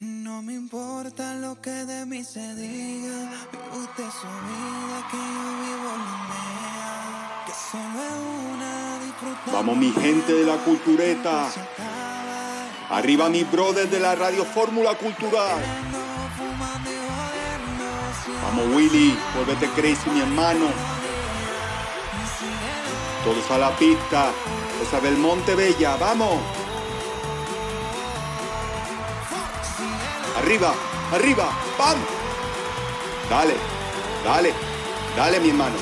No me importa lo que de mí se diga, vive usted su vida, que yo vivo la mía, que solo es una disfrutar. Vamos mi gente de la cultureta. Arriba mi brother de la Radio Fórmula Cultural. Vamos Willy, vuélvete crazy mi hermano. Todos a la pista. Esa Belmonte Bella, vamos. Arriba, arriba, ¡pam! Dale, dale, dale mi hermano.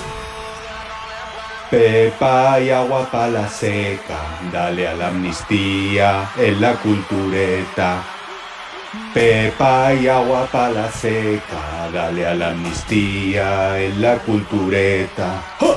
Pepa y agua para la seca, dale a la amnistía en la cultureta. Pepa y agua para la seca, dale a la amnistía en la cultureta. ¡Ja!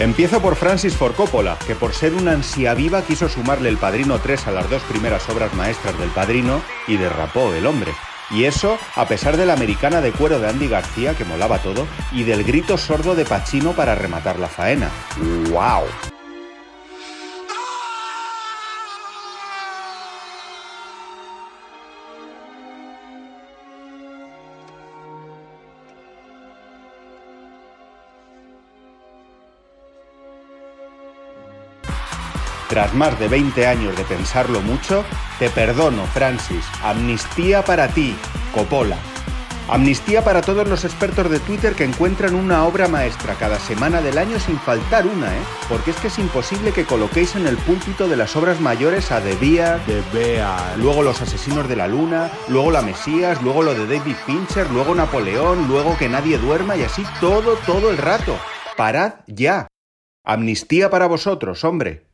Empiezo por Francis Ford Coppola, que por ser una ansia viva quiso sumarle el Padrino 3 a las dos primeras obras maestras del Padrino y derrapó el hombre. Y eso a pesar de la americana de cuero de Andy García, que molaba todo, y del grito sordo de Pacino para rematar la faena. ¡Wow! Tras más de 20 años de pensarlo mucho, te perdono, Francis. Amnistía para ti, Coppola. Amnistía para todos los expertos de Twitter que encuentran una obra maestra cada semana del año sin faltar una, ¿eh? Porque es que es imposible que coloquéis en el púlpito de las obras mayores a De Vía, De vea. luego Los Asesinos de la Luna, luego La Mesías, luego lo de David Fincher, luego Napoleón, luego Que Nadie Duerma y así todo, todo el rato. Parad ya. Amnistía para vosotros, hombre.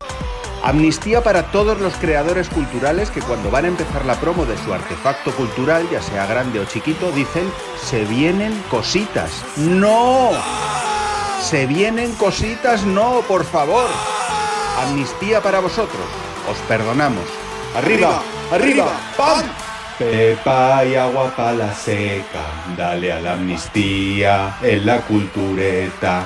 Amnistía para todos los creadores culturales que cuando van a empezar la promo de su artefacto cultural, ya sea grande o chiquito, dicen, se vienen cositas. ¡No! Se vienen cositas, no, por favor. Amnistía para vosotros. Os perdonamos. Arriba, arriba, ¡pam! Pepa y agua para la seca, dale a la amnistía en la cultureta.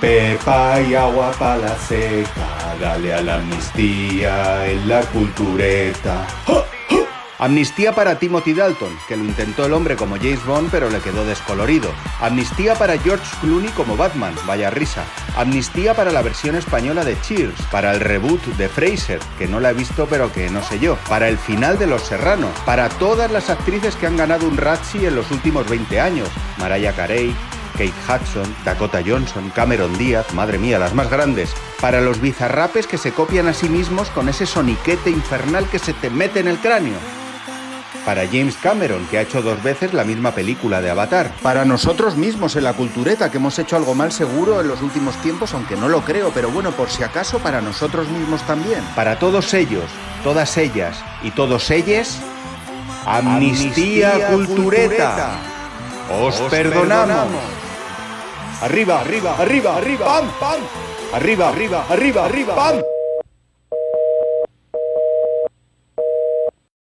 Pepa y agua para la seca, dale a la amnistía en la cultureta. Amnistía para Timothy Dalton, que lo intentó el hombre como James Bond pero le quedó descolorido. Amnistía para George Clooney como Batman, vaya risa. Amnistía para la versión española de Cheers, para el reboot de Fraser, que no la he visto pero que no sé yo. Para el final de Los Serranos, para todas las actrices que han ganado un Razzie en los últimos 20 años. Mariah Carey, Kate Hudson, Dakota Johnson, Cameron Díaz, madre mía, las más grandes. Para los bizarrapes que se copian a sí mismos con ese soniquete infernal que se te mete en el cráneo. Para James Cameron, que ha hecho dos veces la misma película de Avatar. Para nosotros mismos en la cultureta, que hemos hecho algo mal seguro en los últimos tiempos, aunque no lo creo, pero bueno, por si acaso, para nosotros mismos también. Para todos ellos, todas ellas y todos ellos, Amnistía, Amnistía cultureta. Os, perdonamos. Arriba, arriba, arriba, arriba, pam, pam. Arriba, arriba, arriba, arriba, pam.